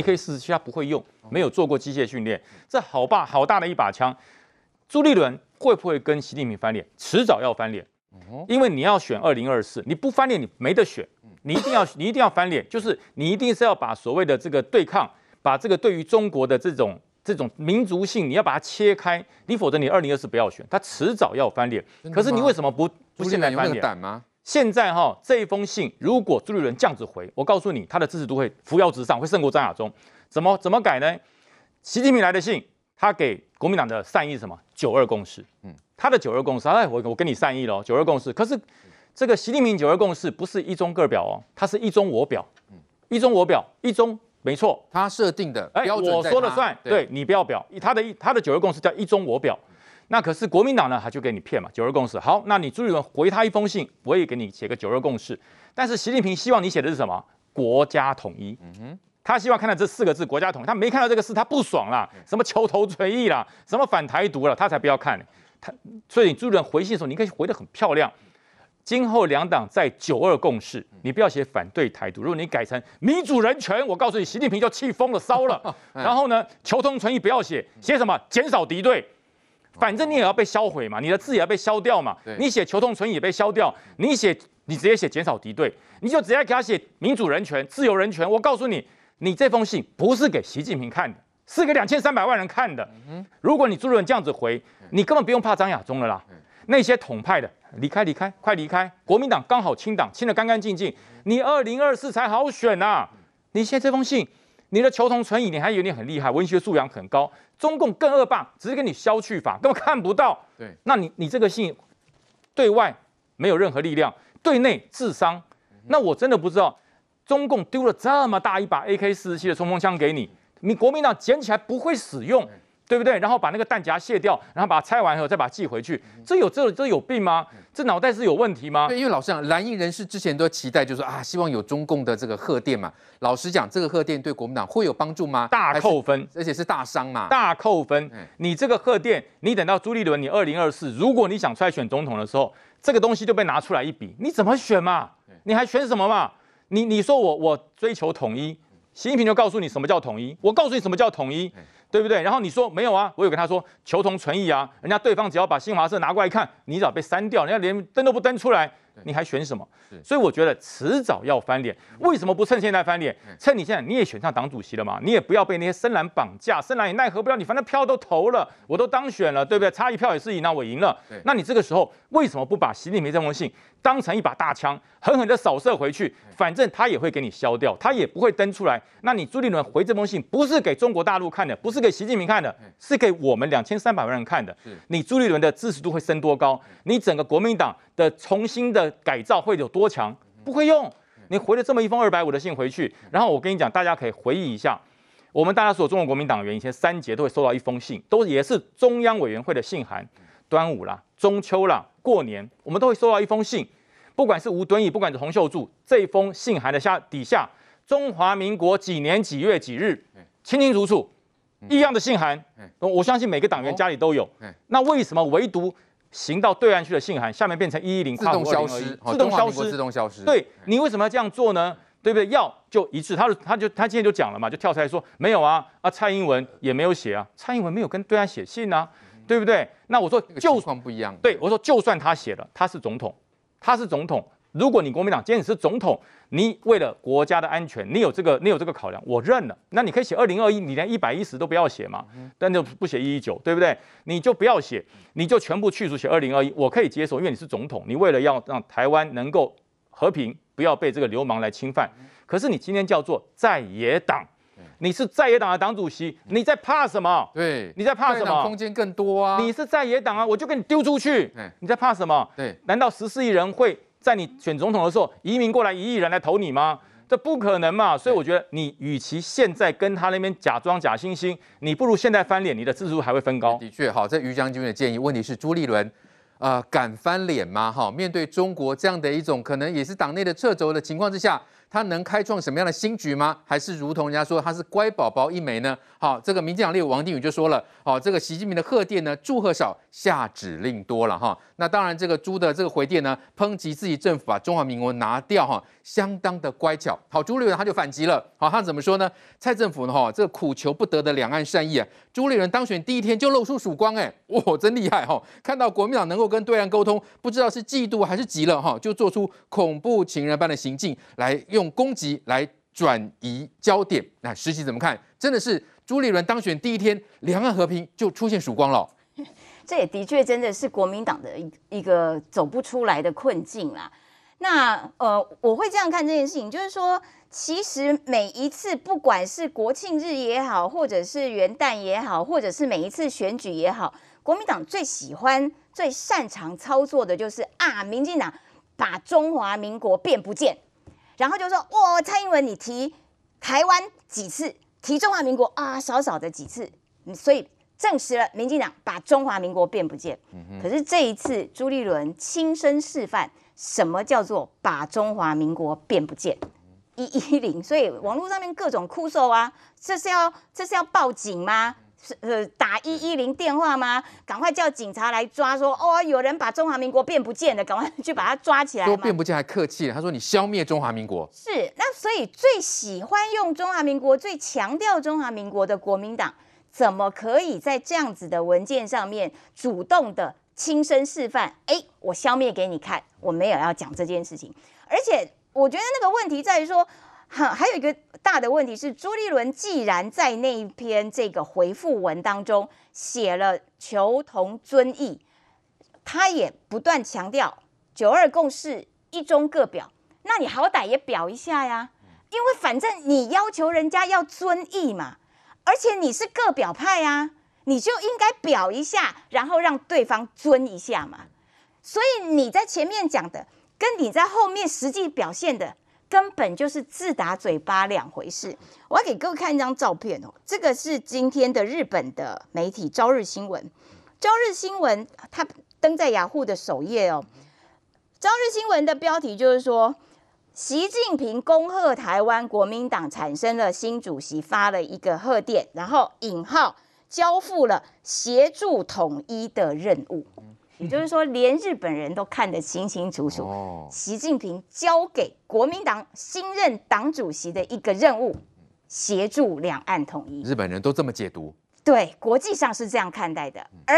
AK 四十七他不会用，没有做过机械训练，这好大好大的一把枪。朱立伦会不会跟习近平翻脸？迟早要翻脸，因为你要选二零二四，你不翻脸你没得选，你一定要你一定要翻脸，就是你一定是要把所谓的这个对抗，把这个对于中国的这种。这种民族性，你要把它切开，你否则你二零二四不要选，他迟早要翻脸。可是你为什么不不现在翻脸吗？现在哈这一封信，如果朱立伦这样子回，我告诉你，他的支持度会扶摇直上，会胜过张亚中。怎么怎么改呢？习近平来的信，他给国民党的善意是什么？九二共识。嗯，他的九二共识，哎，我我跟你善意了，九二共识。可是这个习近平九二共识不是一中各表哦，他是一中我表。嗯，一中我表，一中。没错，他设定的标准，欸、我说了算。对，对你不要表，他的他的九二共识叫一中我表。那可是国民党呢，他就给你骗嘛，九二共识。好，那你朱立伦回他一封信，我也给你写个九二共识。但是习近平希望你写的是什么？国家统一。嗯哼，他希望看到这四个字“国家统一”，他没看到这个字，他不爽啦。什么求同存异啦，什么反台独了，他才不要看。他所以你朱立伦回信的时候，你可以回得很漂亮。今后两党在九二共识，你不要写反对台独。如果你改成民主人权，我告诉你，习近平就气疯了，烧了。然后呢，求同存异不要写，写什么？减少敌对，反正你也要被销毁嘛，你的字也要被消掉嘛。你写求同存异也被消掉，你写你直接写减少敌对，你就直接给他写民主人权、自由人权。我告诉你，你这封信不是给习近平看的，是给两千三百万人看的。如果你朱立伦这样子回，你根本不用怕张亚中了啦。那些统派的。离开，离开，快离开！国民党刚好清党，清得干干净净。你二零二四才好选呐、啊！你现在这封信，你的求同存异，你还以为你很厉害，文学素养很高。中共更恶霸，只是给你消去法，根本看不到。对，那你你这个信，对外没有任何力量，对内智商。那我真的不知道，中共丢了这么大一把 AK 四十七的冲锋枪给你，你国民党捡起来不会使用。对不对？然后把那个弹夹卸掉，然后把它拆完以后再把它寄回去，这有这这有病吗？这脑袋是有问题吗？对，因为老实讲，蓝营人士之前都期待，就是说啊，希望有中共的这个贺电嘛。老实讲，这个贺电对国民党会有帮助吗？大扣分，而且是大伤嘛。大扣分。你这个贺电，你等到朱立伦，你二零二四，如果你想出来选总统的时候，这个东西就被拿出来一比，你怎么选嘛？你还选什么嘛？你你说我我追求统一，习近平就告诉你什么叫统一，我告诉你什么叫统一。对不对？然后你说没有啊？我有跟他说求同存异啊。人家对方只要把新华社拿过来看，你只要被删掉，人家连登都不登出来，你还选什么？所以我觉得迟早要翻脸。为什么不趁现在翻脸？趁你现在你也选上党主席了嘛？你也不要被那些深蓝绑架，深蓝也奈何不了你。反正票都投了，我都当选了，对不对？差一票也是赢，那我赢了。那你这个时候为什么不把习近平这封信当成一把大枪，狠狠的扫射回去？反正他也会给你消掉，他也不会登出来。那你朱立伦回这封信，不是给中国大陆看的，不是给习近平看的，是给我们两千三百万人看的。你朱立伦的支持度会升多高？你整个国民党的重新的改造会有多强？不会用。你回了这么一封二百五的信回去，然后我跟你讲，大家可以回忆一下，我们大家所有中国国民党员以前三节都会收到一封信，都也是中央委员会的信函。端午啦，中秋啦，过年，我们都会收到一封信。不管是吴敦义，不管是洪秀柱，这封信函的下底下，中华民国几年几月几日，清清楚楚，一样的信函，我相信每个党员家里都有。那为什么唯独行到对岸去的信函，下面变成一一零，自动消失，自动消失，自动消失？对，你为什么要这样做呢？对不对？要就一致，他他就他今天就讲了嘛，就跳出来说没有啊啊，蔡英文也没有写啊，蔡英文没有跟对岸写信啊，对不对？那我说就算不一样，对我说就算他写了，他是总统。他是总统，如果你国民党今天你是总统，你为了国家的安全，你有这个你有这个考量，我认了。那你可以写二零二一，你连一百一十都不要写嘛，但就不写一一九，对不对？你就不要写，你就全部去除写二零二一，我可以接受，因为你是总统，你为了要让台湾能够和平，不要被这个流氓来侵犯。可是你今天叫做在野党，你是在野党的党主席，你在怕什么？对，你在怕什么？空间更多啊！你是在野党啊，我就给你丢出去。你在怕什么？对，难道十四亿人会在你选总统的时候移民过来一亿人来投你吗？这不可能嘛！所以我觉得你与其现在跟他那边假装假惺惺，你不如现在翻脸，你的支持度还会分高。的确，好，这于将军的建议，问题是朱立伦，啊，敢翻脸吗？哈，面对中国这样的一种可能也是党内的掣肘的情况之下。他能开创什么样的新局吗？还是如同人家说他是乖宝宝一枚呢？好，这个民进党立委王定宇就说了，好，这个习近平的贺电呢，祝贺少，下指令多了哈。那当然，这个朱的这个回电呢，抨击自己政府把中华民国拿掉哈，相当的乖巧。好，朱立伦他就反击了，好，他怎么说呢？蔡政府呢哈，这个苦求不得的两岸善意啊，朱立伦当选第一天就露出曙光，哎，哇，真厉害哈！看到国民党能够跟对岸沟通，不知道是嫉妒还是急了哈，就做出恐怖情人般的行径来用。用攻击来转移焦点，那实际怎么看？真的是朱立伦当选第一天，两岸和平就出现曙光了。这也的确真的是国民党的一一个走不出来的困境啦。那呃，我会这样看这件事情，就是说，其实每一次不管是国庆日也好，或者是元旦也好，或者是每一次选举也好，国民党最喜欢、最擅长操作的就是啊，民进党把中华民国变不见。然后就说，哇，蔡英文你提台湾几次，提中华民国啊，少少的几次，所以证实了民进党把中华民国变不见。可是这一次朱立伦亲身示范什么叫做把中华民国变不见，一一零，所以网络上面各种哭诉啊，这是要这是要报警吗？是呃，打一一零电话吗？赶快叫警察来抓说，说哦，有人把中华民国变不见了，赶快去把他抓起来。说变不见还客气了，他说你消灭中华民国。是，那所以最喜欢用中华民国、最强调中华民国的国民党，怎么可以在这样子的文件上面主动的亲身示范？哎，我消灭给你看，我没有要讲这件事情。而且我觉得那个问题在于说。哈，还有一个大的问题是，朱立伦既然在那一篇这个回复文当中写了求同尊异，他也不断强调九二共识一中各表，那你好歹也表一下呀，因为反正你要求人家要尊异嘛，而且你是各表派啊，你就应该表一下，然后让对方尊一下嘛。所以你在前面讲的，跟你在后面实际表现的。根本就是自打嘴巴两回事。我要给各位看一张照片哦，这个是今天的日本的媒体《朝日新闻》。《朝日新闻》它登在雅虎的首页哦，《朝日新闻》的标题就是说，习近平恭贺台湾国民党产生了新主席，发了一个贺电，然后引号交付了协助统一的任务。也就是说，连日本人都看得清清楚楚。习近平交给国民党新任党主席的一个任务，协助两岸统一。日本人都这么解读？对，国际上是这样看待的。而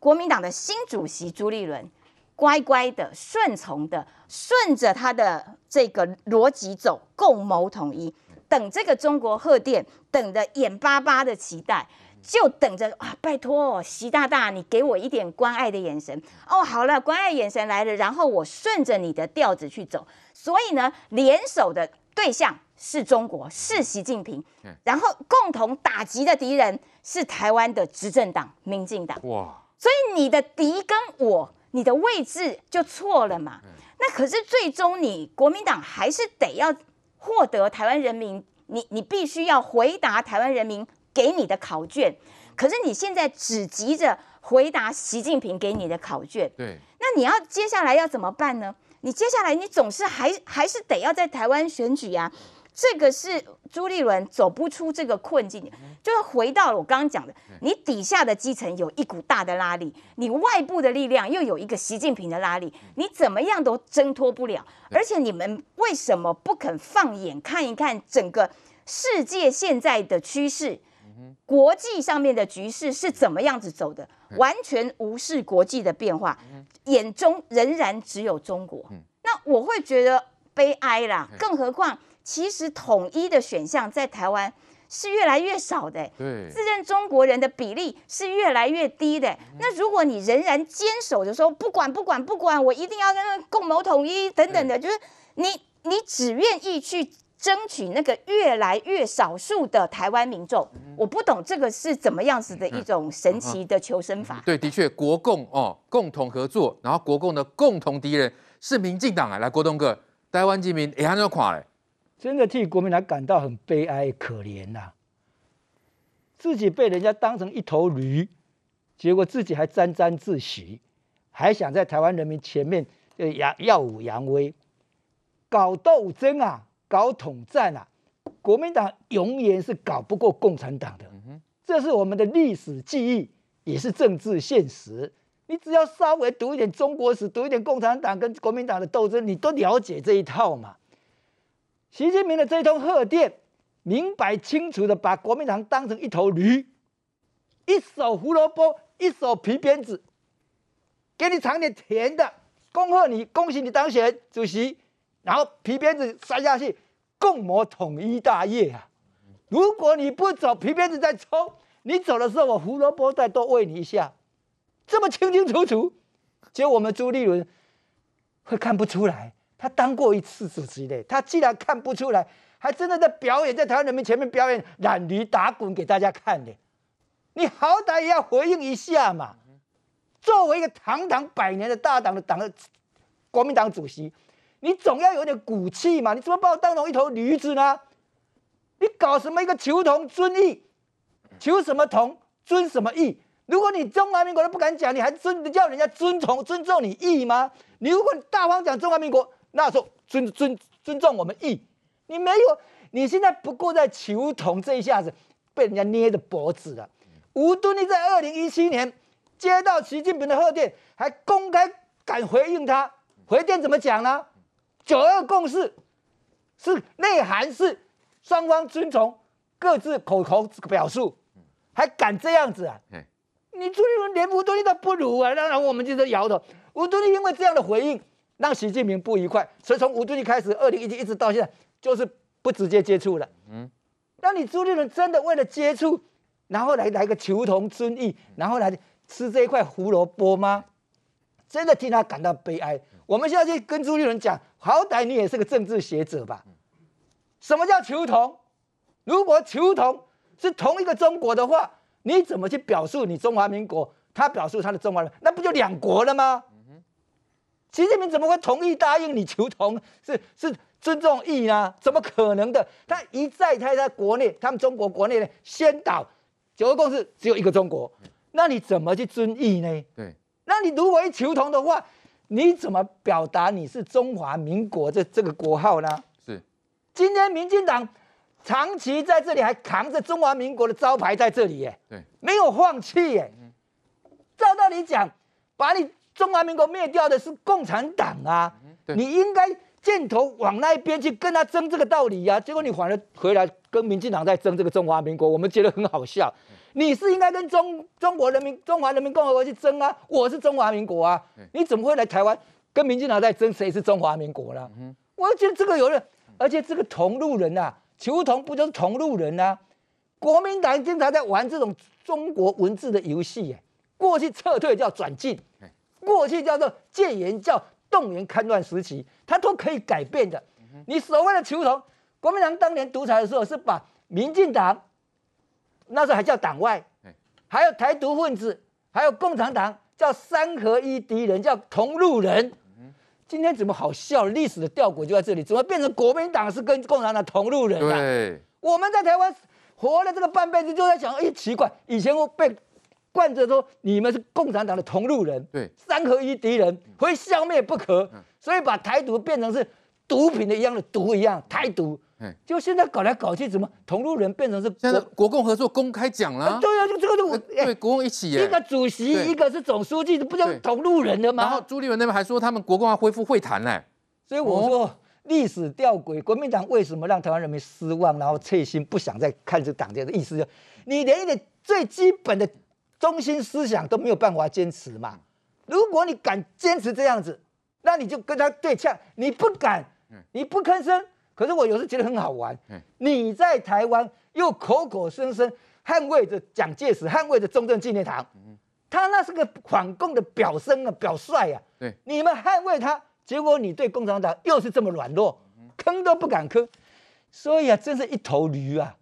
国民党的新主席朱立伦，乖乖的、顺从的，顺着他的这个逻辑走，共谋统一。等这个中国贺电，等的眼巴巴的期待。就等着啊！拜托，习大大，你给我一点关爱的眼神哦。好了，关爱眼神来了，然后我顺着你的调子去走。所以呢，联手的对象是中国，是习近平，然后共同打击的敌人是台湾的执政党民进党。哇！所以你的敌跟我，你的位置就错了嘛。那可是最终你国民党还是得要获得台湾人民，你你必须要回答台湾人民。给你的考卷，可是你现在只急着回答习近平给你的考卷，对，那你要接下来要怎么办呢？你接下来你总是还还是得要在台湾选举呀，这个是朱立伦走不出这个困境，就是回到了我刚刚讲的，你底下的基层有一股大的拉力，你外部的力量又有一个习近平的拉力，你怎么样都挣脱不了，而且你们为什么不肯放眼看一看整个世界现在的趋势？国际上面的局势是怎么样子走的？完全无视国际的变化，眼中仍然只有中国。那我会觉得悲哀啦。更何况，其实统一的选项在台湾是越来越少的。自认中国人的比例是越来越低的。那如果你仍然坚守着说不管不管不管，我一定要跟共谋统一等等的，就是你你只愿意去。争取那个越来越少数的台湾民众，我不懂这个是怎么样子的一种神奇的求生法。对，的确，国共哦共同合作，然后国共的共同敌人是民进党啊。来，国栋哥，台湾人民也安怎看嘞？真的替国民党感到很悲哀可怜呐、啊，自己被人家当成一头驴，结果自己还沾沾自喜，还想在台湾人民前面呃耀耀武扬威，搞斗争啊！搞统战啊，国民党永远是搞不过共产党的。这是我们的历史记忆，也是政治现实。你只要稍微读一点中国史，读一点共产党跟国民党的斗争，你都了解这一套嘛。习近平的这一通贺电，明白清楚的把国民党当成一头驴，一手胡萝卜，一手皮鞭子，给你尝点甜的，恭贺你，恭喜你当选主席，然后皮鞭子塞下去，共谋统一大业啊！如果你不走，皮鞭子再抽，你走的时候，我胡萝卜再多喂你一下，这么清清楚楚，结果我们朱立伦会看不出来？他当过一次主席的，他既然看不出来，还真的在表演，在台湾人民前面表演懒驴打滚给大家看的，你好歹也要回应一下嘛！作为一个堂堂百年的大党的党的国民党主席，你总要有点骨气嘛！你怎么把我当成一头驴子呢？你搞什么一个求同尊异？求什么同尊什么异？如果你中华民国都不敢讲，你还尊叫人家尊崇尊重你义吗？你如果你大方讲中华民国。那时候尊尊尊重我们义，你没有，你现在不过在求同，这一下子被人家捏着脖子了。吴敦义在二零一七年接到习近平的贺电，还公开敢回应他，回电怎么讲呢？九二共识是内涵是双方遵从，各自口头表述，还敢这样子啊？你朱立伦连吴敦义都不如啊！当然我们就是摇头。吴敦义因为这样的回应。让习近平不愉快，所以从吴敦义开始，二零一七一直到现在，就是不直接接触了。嗯，那你朱立伦真的为了接触，然后来来个求同尊异，然后来吃这一块胡萝卜吗？真的替他感到悲哀。我们现在去跟朱立伦讲，好歹你也是个政治学者吧？什么叫求同？如果求同是同一个中国的话，你怎么去表述你中华民国？他表述他的中华人，那不就两国了吗？习近平怎么会同意答应你求同？是是尊重义呢？怎么可能的？他一再他在国内，他们中国国内呢先导九二共识只有一个中国，那你怎么去尊义呢？对，那你如果一求同的话，你怎么表达你是中华民国这这个国号呢？是，今天民进党长期在这里还扛着中华民国的招牌在这里耶，对，没有放弃耶。照道理讲，把你。中华民国灭掉的是共产党啊！你应该箭头往那一边去跟他争这个道理呀、啊。结果你反而回来跟民进党在争这个中华民国，我们觉得很好笑。你是应该跟中中国人民、中华人民共和国去争啊！我是中华民国啊！你怎么会来台湾跟民进党在争谁是中华民国呢？我觉得这个有人，而且这个同路人呐、啊，求同不就是同路人啊？国民党经常在玩这种中国文字的游戏，哎，过去撤退叫转进。过去叫做戒严，叫动员戡乱时期，它都可以改变的。你所谓的求同，国民党当年独裁的时候是把民进党那时候还叫党外，还有台独分子，还有共产党叫三合一敌人，叫同路人。今天怎么好笑？历史的吊诡就在这里，怎么变成国民党是跟共产党同路人了？对，我们在台湾活了这个半辈子，就在想，哎，奇怪，以前我被。惯着说你们是共产党的同路人，对，三合一敌人，非消灭不可，所以把台独变成是毒品的一样的毒一样，台独，就现在搞来搞去，怎么同路人变成是现在国共合作公开讲了，对啊，就这个就对国共一起，一个主席，一个是总书记，不就同路人的吗？然后朱立伦那边还说他们国共要恢复会谈呢，所以我说历史吊诡，国民党为什么让台湾人民失望，然后彻心不想再看这个党这的意思就，你连一点最基本的。中心思想都没有办法坚持嘛？如果你敢坚持这样子，那你就跟他对呛。你不敢，你不吭声。可是我有时觉得很好玩。你在台湾又口口声声捍卫着蒋介石，捍卫着中正纪念堂，他那是个反共的表声啊，表率啊。对，你们捍卫他，结果你对共产党又是这么软弱，吭都不敢吭，所以啊，真是一头驴啊。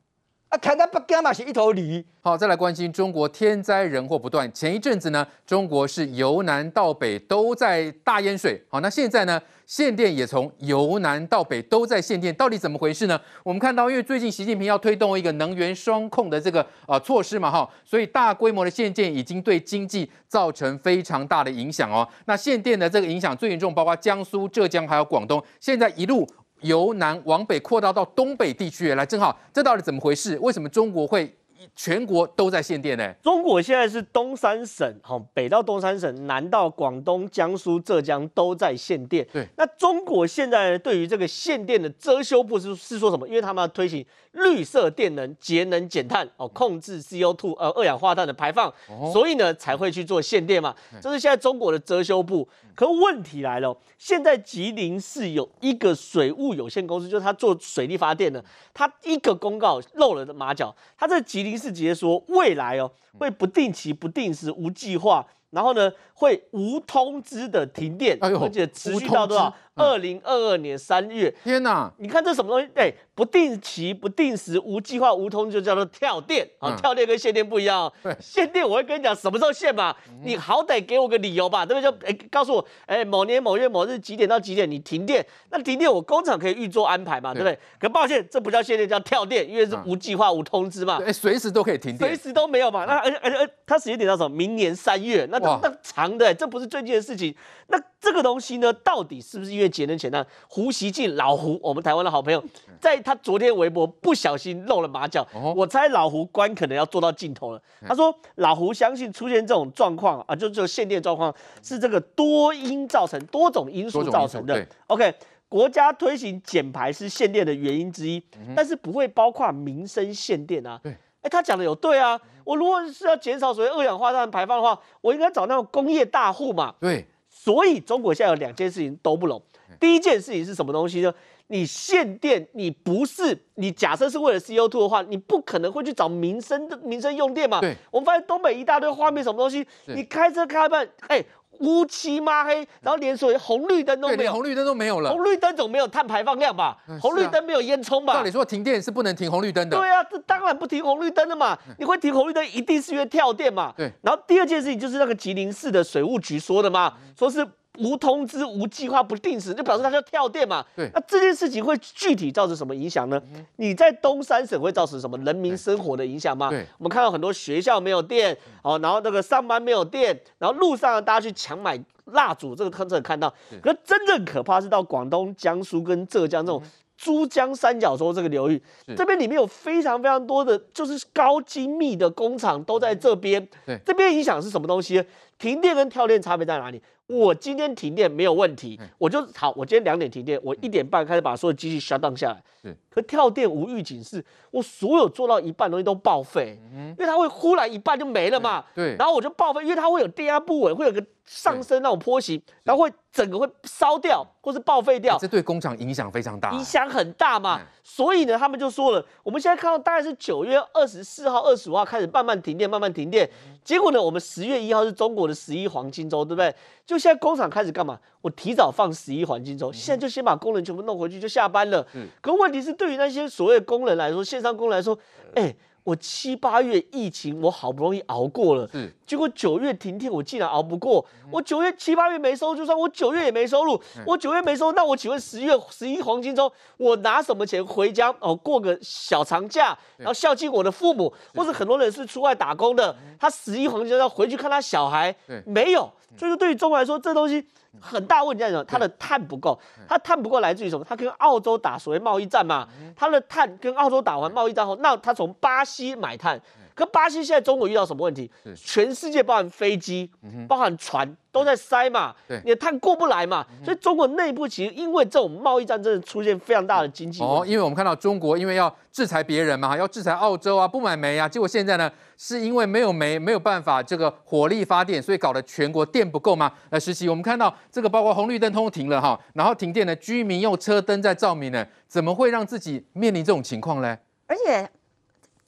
啊，看他不干嘛是一头驴。好，再来关心中国天灾人祸不断。前一阵子呢，中国是由南到北都在大淹水。好，那现在呢，限电也从由南到北都在限电，到底怎么回事呢？我们看到，因为最近习近平要推动一个能源双控的这个呃措施嘛，哈，所以大规模的限电已经对经济造成非常大的影响哦。那限电的这个影响最严重，包括江苏、浙江还有广东，现在一路。由南往北扩大到东北地区。来，正好，这到底怎么回事？为什么中国会？全国都在限电呢。中国现在是东三省，好，北到东三省，南到广东、江苏、浙江都在限电。对，那中国现在对于这个限电的遮羞布是是说什么？因为他们要推行绿色电能、节能减碳，哦，控制 CO2 呃二氧化碳的排放，哦、所以呢才会去做限电嘛。这是现在中国的遮羞布。可问题来了，现在吉林市有一个水务有限公司，就是他做水力发电的，他一个公告露了马脚，他在吉林林世杰说，未来哦会不定期、不定时、无计划。然后呢，会无通知的停电，哎、而且持续到多少？二零二二年三月。天哪！你看这什么东西？哎，不定期、不定时、无计划、无通知，就叫做跳电啊！嗯、跳电跟限电不一样。对限电我会跟你讲什么时候限嘛？嗯、你好歹给我个理由吧，对不对？就哎，告诉我，哎，某年某月某日几点到几点你停电？那停电我工厂可以预做安排嘛，对，对不对？可抱歉，这不叫限电，叫跳电，因为是无计划、无通知嘛。哎，随时都可以停电，随时都没有嘛。那而且而且它时间点到什么？明年三月。那那那长的，这不是最近的事情。那这个东西呢，到底是不是因为节能减碳？胡锡进老胡，我们台湾的好朋友，在他昨天微博不小心露了马脚，我猜老胡官可能要做到尽头了。他说老胡相信出现这种状况啊，就这个限电状况是这个多因造成，多种因素造成的。OK，国家推行减排是限电的原因之一，但是不会包括民生限电啊。对，哎，他讲的有对啊。我如果是要减少所谓二氧化碳排放的话，我应该找那种工业大户嘛。对。所以中国现在有两件事情都不容。第一件事情是什么东西呢？你限电，你不是你假设是为了 CO2 的话，你不可能会去找民生的民生用电嘛。对。我们发现东北一大堆画面，什么东西？你开车开一半，哎，乌漆抹黑，然后连所谓红绿灯都没有，红绿灯都没有了。红绿灯总没有碳排放量吧？嗯、红绿灯没有烟囱吧？照理说停电是不能停红绿灯的。对啊，这当然不停红绿灯的嘛。你会停红绿灯，一定是因为跳电嘛。对。然后第二件事情就是那个吉林市的水务局说的嘛，说是。无通知、无计划、不定时，就表示它要跳电嘛。对，那这件事情会具体造成什么影响呢？嗯、你在东三省会造成什么人民生活的影响吗？对，我们看到很多学校没有电，哦，然后那个上班没有电，然后路上大家去抢买蜡烛，这个特征看到。对可是真正可怕是到广东、江苏跟浙江这种珠江三角洲这个流域，是这边里面有非常非常多的就是高精密的工厂都在这边。对，这边影响是什么东西？停电跟跳电差别在哪里？我今天停电没有问题，我就好。我今天两点停电，我一点半开始把所有机器 shut down 下来。是，可跳电无预警是，我所有做到一半东西都报废，因为它会忽然一半就没了嘛。对，然后我就报废，因为它会有电压不稳，会有个上升那种坡形，然后会整个会烧掉或是报废掉。这对工厂影响非常大，影响很大嘛。所以呢，他们就说了，我们现在看到大概是九月二十四号、二十五号开始慢慢停电，慢慢停电。结果呢，我们十月一号是中国的十一黄金周，对不对？就现在工厂开始干嘛？我提早放十一黄金周，现在就先把工人全部弄回去，就下班了。嗯。可问题是，对于那些所谓的工人来说，线上工人来说，哎。我七八月疫情，我好不容易熬过了，是结果九月停电，我竟然熬不过。我九月七八月没收入，就算我九月也没收入。我九月没收入，那我请问十月十一黄金周，我拿什么钱回家哦？过个小长假，然后孝敬我的父母，或者很多人是出外打工的，他十一黄金周要回去看他小孩，没有。所以说，对于中国来说，这东西。很大问题在什么？它的碳不够，它碳不够来自于什么？它跟澳洲打所谓贸易战嘛，它的碳跟澳洲打完贸易战后，那它从巴西买碳，可巴西现在中国遇到什么问题？全世界包含飞机、包含船都在塞嘛，你的碳过不来嘛，所以中国内部其实因为这种贸易战真的出现非常大的经济哦，因为我们看到中国因为要制裁别人嘛，要制裁澳洲啊，不买煤啊，结果现在呢？是因为没有煤，没有办法这个火力发电，所以搞得全国电不够嘛？来，实习，我们看到这个包括红绿灯通通停了哈，然后停电的居民用车灯在照明呢，怎么会让自己面临这种情况呢？而且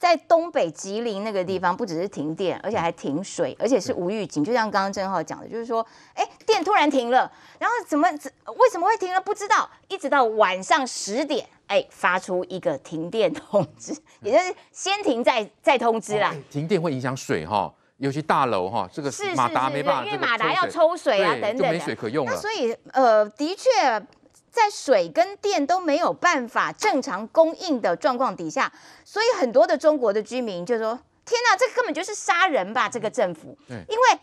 在东北吉林那个地方，不只是停电，而且还停水，而且是无预警，就像刚刚郑浩讲的，就是说，哎，电突然停了，然后怎么为什么会停了？不知道，一直到晚上十点。哎，发出一个停电通知，也就是先停再再通知啦。停电会影响水哈，尤其大楼哈，这个马达没办法，因为马达要抽水啊等等，就没水可用了。那所以呃，的确，在水跟电都没有办法正常供应的状况底下，所以很多的中国的居民就说：“天哪，这根本就是杀人吧！”这个政府，因为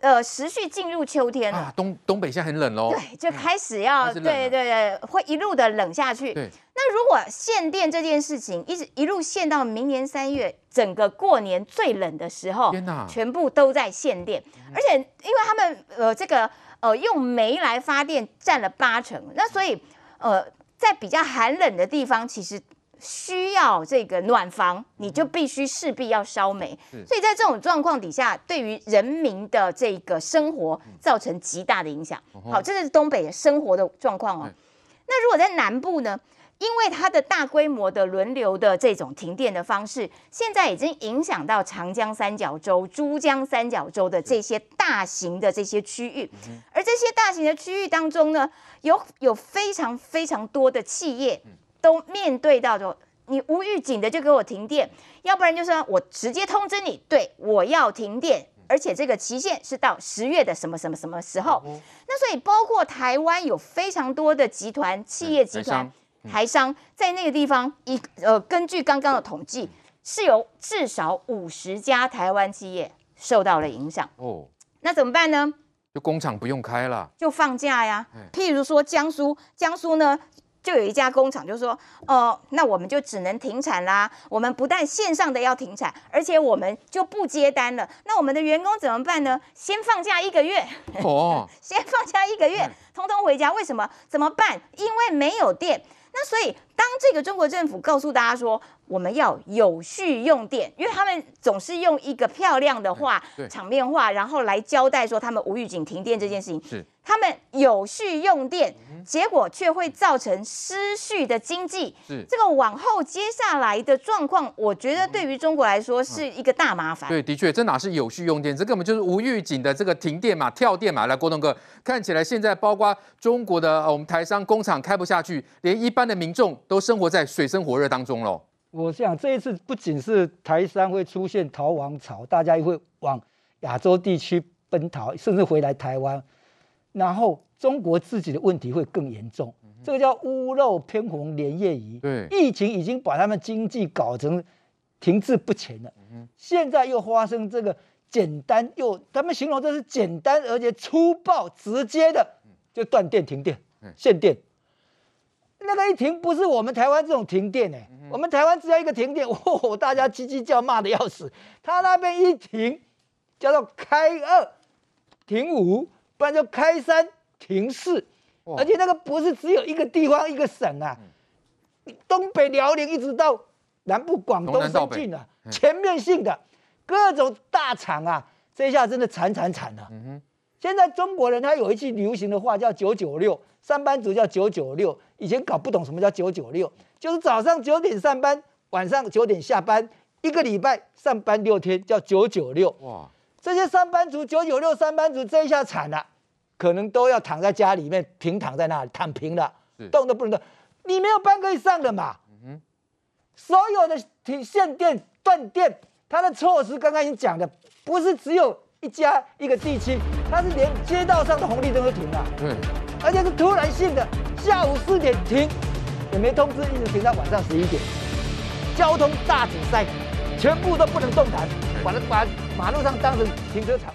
呃时序进入秋天了。啊，东东北现在很冷喽。对，就开始要、对对对，会一路的冷下去。对，那如果限电这件事情一直一路限到明年三月，整个过年最冷的时候，天哪全部都在限电，而且因为他们呃这个呃用煤来发电占了八成，那所以呃在比较寒冷的地方，其实。需要这个暖房，你就必须势必要烧煤，所以在这种状况底下，对于人民的这个生活造成极大的影响。好，这是东北的生活的状况哦。那如果在南部呢？因为它的大规模的轮流的这种停电的方式，现在已经影响到长江三角洲、珠江三角洲的这些大型的这些区域，而这些大型的区域当中呢，有有非常非常多的企业。都面对到说，你无预警的就给我停电，要不然就是说我直接通知你，对，我要停电，而且这个期限是到十月的什么什么什么时候。那所以包括台湾有非常多的集团、企业集团、台商在那个地方，一呃，根据刚刚的统计，是有至少五十家台湾企业受到了影响。哦，那怎么办呢？就工厂不用开了，就放假呀。譬如说江苏，江苏呢？就有一家工厂就说，哦，那我们就只能停产啦。我们不但线上的要停产，而且我们就不接单了。那我们的员工怎么办呢？先放假一个月，哦，先放假一个月，通通回家。为什么？怎么办？因为没有电。那所以，当这个中国政府告诉大家说，我们要有序用电，因为他们总是用一个漂亮的话、场面话，然后来交代说他们无预警停电这件事情。是。他们有序用电，结果却会造成失序的经济。是这个往后接下来的状况，我觉得对于中国来说是一个大麻烦。对，的确，这哪是有序用电，这根本就是无预警的这个停电嘛、跳电嘛。来，郭东哥，看起来现在包括中国的我们台商工厂开不下去，连一般的民众都生活在水深火热当中喽。我想这一次不仅是台商会出现逃亡潮，大家也会往亚洲地区奔逃，甚至回来台湾。然后中国自己的问题会更严重，这个叫屋漏偏逢连夜雨。对，疫情已经把他们经济搞成停滞不前了。现在又发生这个简单又，他们形容这是简单而且粗暴直接的，就断电停电限电。那个一停不是我们台湾这种停电哎，我们台湾只要一个停电，哦，大家叽叽叫骂的要死。他那边一停，叫做开二停五。不然就开三停四，而且那个不是只有一个地方一个省啊，东北辽宁一直到南部广东深圳啊，全面性的各种大厂啊，这一下真的惨惨惨了。现在中国人他有一句流行的话叫九九六，上班族叫九九六，以前搞不懂什么叫九九六，就是早上九点上班，晚上九点下班，一个礼拜上班六天叫九九六。哇，这些上班族九九六上班族这一下惨了。可能都要躺在家里面，平躺在那里躺平了，动都不能动。你没有班可以上的嘛？所有的停限电断电，它的措施刚刚已经讲的，不是只有一家一个地区，他是连街道上的红绿灯都停了。嗯，而且是突然性的，下午四点停，也没通知，一直停到晚上十一点，交通大阻塞，全部都不能动弹，把它把马路上当成停车场。